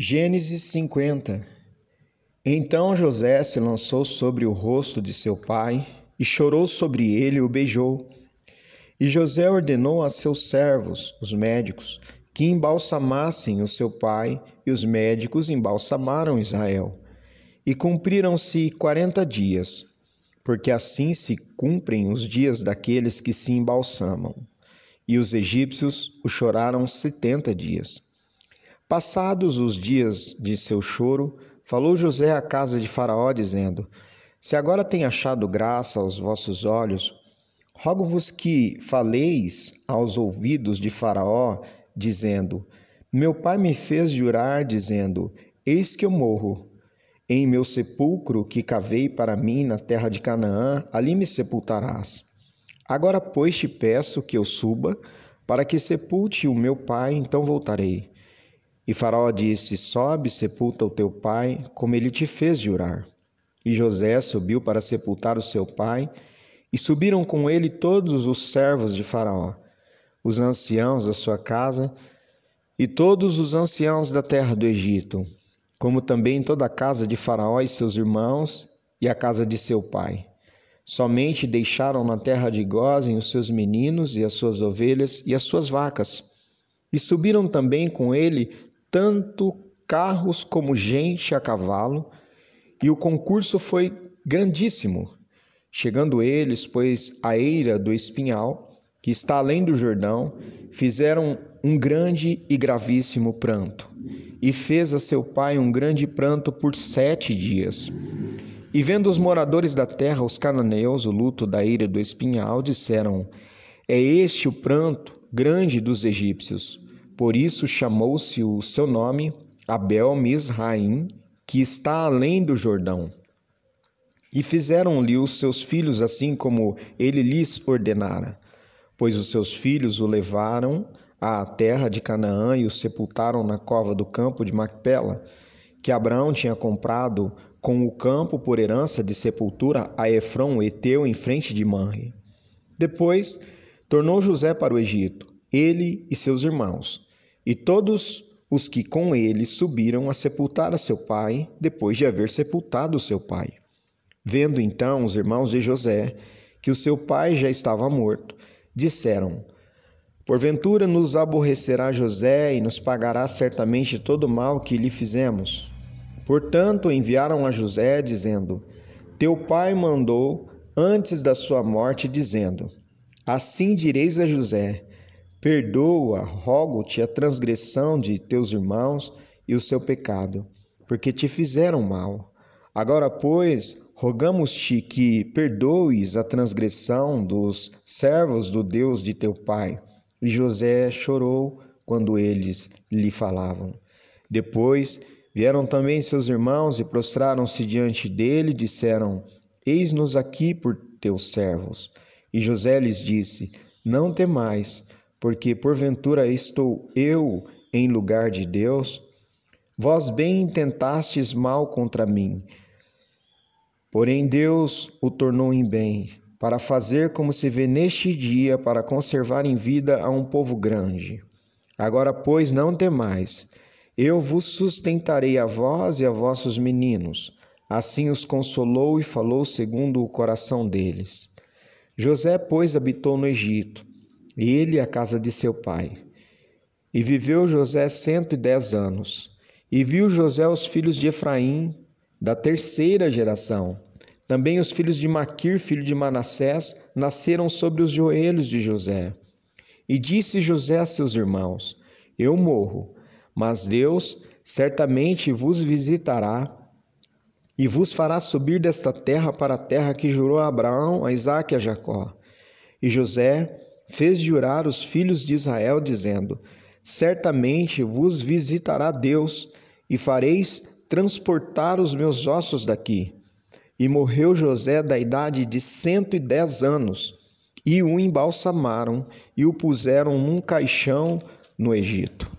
Gênesis 50 Então José se lançou sobre o rosto de seu pai e chorou sobre ele e o beijou. E José ordenou a seus servos, os médicos, que embalsamassem o seu pai, e os médicos embalsamaram Israel. E cumpriram-se quarenta dias, porque assim se cumprem os dias daqueles que se embalsamam. E os egípcios o choraram setenta dias. Passados os dias de seu choro, falou José à casa de Faraó, dizendo: Se agora tem achado graça aos vossos olhos, rogo-vos que faleis aos ouvidos de Faraó, dizendo: Meu pai me fez jurar, dizendo: Eis que eu morro. Em meu sepulcro que cavei para mim na terra de Canaã, ali me sepultarás. Agora, pois, te peço que eu suba, para que sepulte o meu pai, então voltarei. E Faraó disse: Sobe, sepulta o teu pai, como ele te fez jurar. E José subiu para sepultar o seu pai, e subiram com ele todos os servos de Faraó, os anciãos da sua casa, e todos os anciãos da terra do Egito, como também toda a casa de Faraó e seus irmãos, e a casa de seu pai. Somente deixaram na terra de Gozem os seus meninos e as suas ovelhas e as suas vacas. E subiram também com ele tanto carros como gente a cavalo, e o concurso foi grandíssimo. Chegando eles, pois, à eira do espinhal, que está além do Jordão, fizeram um grande e gravíssimo pranto. E fez a seu pai um grande pranto por sete dias. E vendo os moradores da terra, os cananeus, o luto da ira do espinhal, disseram: É este o pranto grande dos egípcios por isso chamou-se o seu nome Abel Misraim, que está além do Jordão. E fizeram-lhe os seus filhos assim como ele lhes ordenara, pois os seus filhos o levaram à terra de Canaã e o sepultaram na cova do campo de Macpela, que Abraão tinha comprado com o campo por herança de sepultura a Efrão, Eteu, em frente de Manre. Depois tornou José para o Egito, ele e seus irmãos, e todos os que com ele subiram a sepultar a seu pai, depois de haver sepultado seu pai. Vendo então os irmãos de José que o seu pai já estava morto, disseram: Porventura nos aborrecerá José e nos pagará certamente todo o mal que lhe fizemos. Portanto, enviaram a José, dizendo: Teu pai mandou antes da sua morte, dizendo: Assim direis a José: Perdoa, rogo-te a transgressão de teus irmãos e o seu pecado, porque te fizeram mal. Agora, pois, rogamos-te que perdoes a transgressão dos servos do Deus de teu pai. E José chorou quando eles lhe falavam. Depois vieram também seus irmãos e prostraram-se diante dele e disseram: Eis-nos aqui por teus servos. E José lhes disse: Não temais porque porventura estou eu em lugar de Deus? Vós bem intentastes mal contra mim, porém Deus o tornou em bem, para fazer como se vê neste dia, para conservar em vida a um povo grande. Agora, pois, não temais, eu vos sustentarei a vós e a vossos meninos. Assim os consolou e falou segundo o coração deles. José, pois, habitou no Egito ele e a casa de seu pai. E viveu José cento e dez anos. E viu José os filhos de Efraim, da terceira geração. Também os filhos de Maquir, filho de Manassés, nasceram sobre os joelhos de José. E disse José a seus irmãos: Eu morro, mas Deus certamente vos visitará e vos fará subir desta terra para a terra que jurou a Abraão, a Isaque e a Jacó. E José fez jurar os filhos de Israel, dizendo: Certamente vos visitará Deus e fareis transportar os meus ossos daqui. E morreu José da idade de cento e dez anos, e o embalsamaram e o puseram num caixão no Egito.